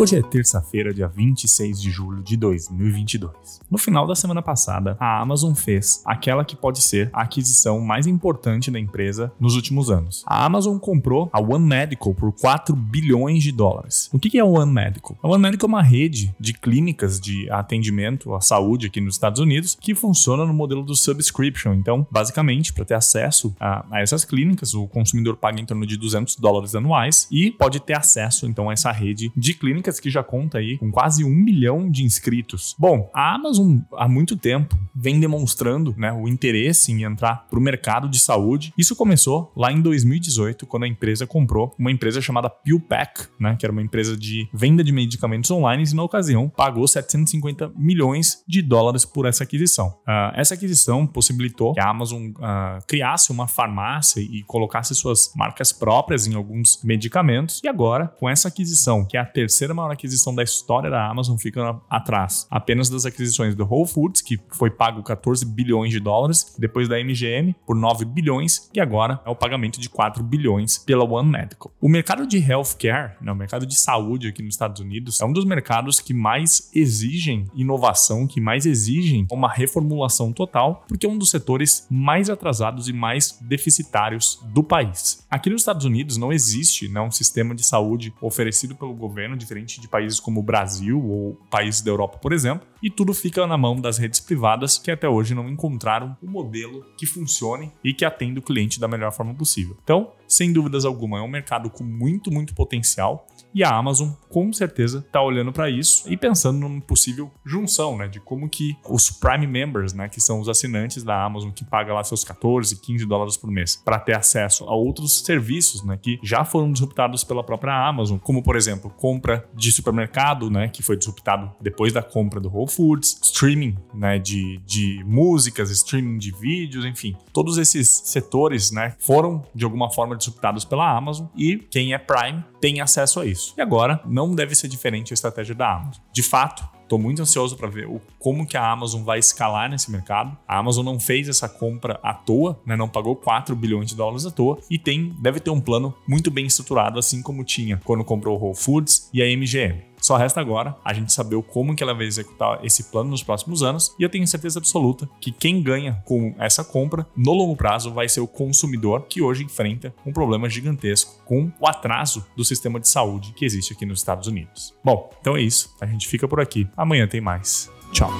Hoje é terça-feira, dia 26 de julho de 2022. No final da semana passada, a Amazon fez aquela que pode ser a aquisição mais importante da empresa nos últimos anos. A Amazon comprou a One Medical por 4 bilhões de dólares. O que é a One Medical? A One Medical é uma rede de clínicas de atendimento à saúde aqui nos Estados Unidos que funciona no modelo do subscription. Então, basicamente, para ter acesso a, essas clínicas, o consumidor paga em torno de 200 dólares anuais e pode ter acesso então a essa rede de clínicas que já conta aí com quase um milhão de inscritos. Bom, a Amazon há muito tempo vem demonstrando né, o interesse em entrar para o mercado de saúde. Isso começou lá em 2018, quando a empresa comprou uma empresa chamada PillPack, né, que era uma empresa de venda de medicamentos online e na ocasião pagou 750 milhões de dólares por essa aquisição. Uh, essa aquisição possibilitou que a Amazon uh, criasse uma farmácia e colocasse suas marcas próprias em alguns medicamentos. E agora, com essa aquisição, que é a terceira maior aquisição da história da Amazon, fica atrás apenas das aquisições do Whole Foods, que foi pago 14 bilhões de dólares, depois da MGM por 9 bilhões e agora é o pagamento de 4 bilhões pela One Medical. O mercado de healthcare, né, o mercado de saúde aqui nos Estados Unidos, é um dos mercados que mais exigem inovação, que mais exigem uma reformulação total, porque é um dos setores mais atrasados e mais deficitários do país. Aqui nos Estados Unidos não existe né, um sistema de saúde oferecido pelo governo, diferente de países como o Brasil ou países da Europa, por exemplo, e tudo fica na mão das redes privadas que até hoje não encontraram um modelo que funcione e que atenda o cliente da melhor forma possível. Então, sem dúvidas alguma, é um mercado com muito, muito potencial e a Amazon com certeza está olhando para isso e pensando numa possível junção, né, de como que os Prime Members, né, que são os assinantes da Amazon que pagam lá seus 14, 15 dólares por mês para ter acesso a outros serviços, né, que já foram disruptados pela própria Amazon, como por exemplo, compra de supermercado, né, que foi disruptado depois da compra do Whole Foods, streaming, né, de, de músicas, streaming de vídeos, enfim, todos esses setores, né, foram de alguma forma disruptados pela Amazon e quem é Prime tem acesso a isso. E agora não deve ser diferente a estratégia da Amazon. De fato, Estou muito ansioso para ver o, como que a Amazon vai escalar nesse mercado. A Amazon não fez essa compra à toa, né? não pagou 4 bilhões de dólares à toa e tem, deve ter um plano muito bem estruturado, assim como tinha quando comprou o Whole Foods e a MGM. Só resta agora a gente saber como que ela vai executar esse plano nos próximos anos e eu tenho certeza absoluta que quem ganha com essa compra no longo prazo vai ser o consumidor que hoje enfrenta um problema gigantesco com o atraso do sistema de saúde que existe aqui nos Estados Unidos. Bom, então é isso. A gente fica por aqui. Amanhã tem mais. Tchau.